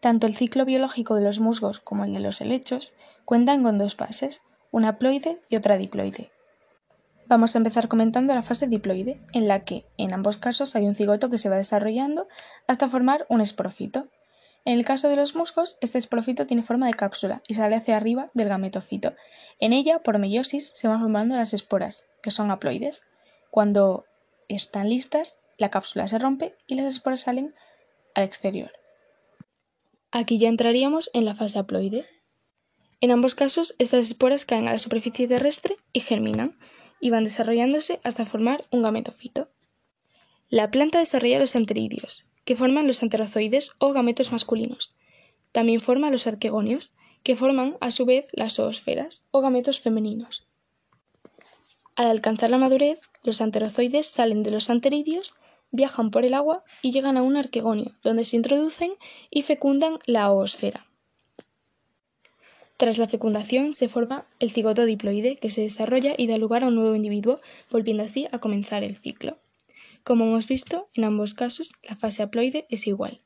Tanto el ciclo biológico de los musgos como el de los helechos cuentan con dos fases, una haploide y otra diploide. Vamos a empezar comentando la fase diploide, en la que, en ambos casos, hay un cigoto que se va desarrollando hasta formar un esporofito. En el caso de los musgos, este esporofito tiene forma de cápsula y sale hacia arriba del gametofito. En ella, por meiosis, se van formando las esporas, que son haploides. Cuando están listas, la cápsula se rompe y las esporas salen al exterior. Aquí ya entraríamos en la fase haploide. En ambos casos, estas esporas caen a la superficie terrestre y germinan y van desarrollándose hasta formar un gametofito. La planta desarrolla los anteridios, que forman los anterozoides o gametos masculinos. También forma los arquegonios, que forman a su vez las zoosferas o gametos femeninos. Al alcanzar la madurez, los anterozoides salen de los anteridios, viajan por el agua y llegan a un arquegonio, donde se introducen y fecundan la oosfera. Tras la fecundación se forma el cigoto diploide que se desarrolla y da lugar a un nuevo individuo, volviendo así a comenzar el ciclo. Como hemos visto, en ambos casos la fase haploide es igual.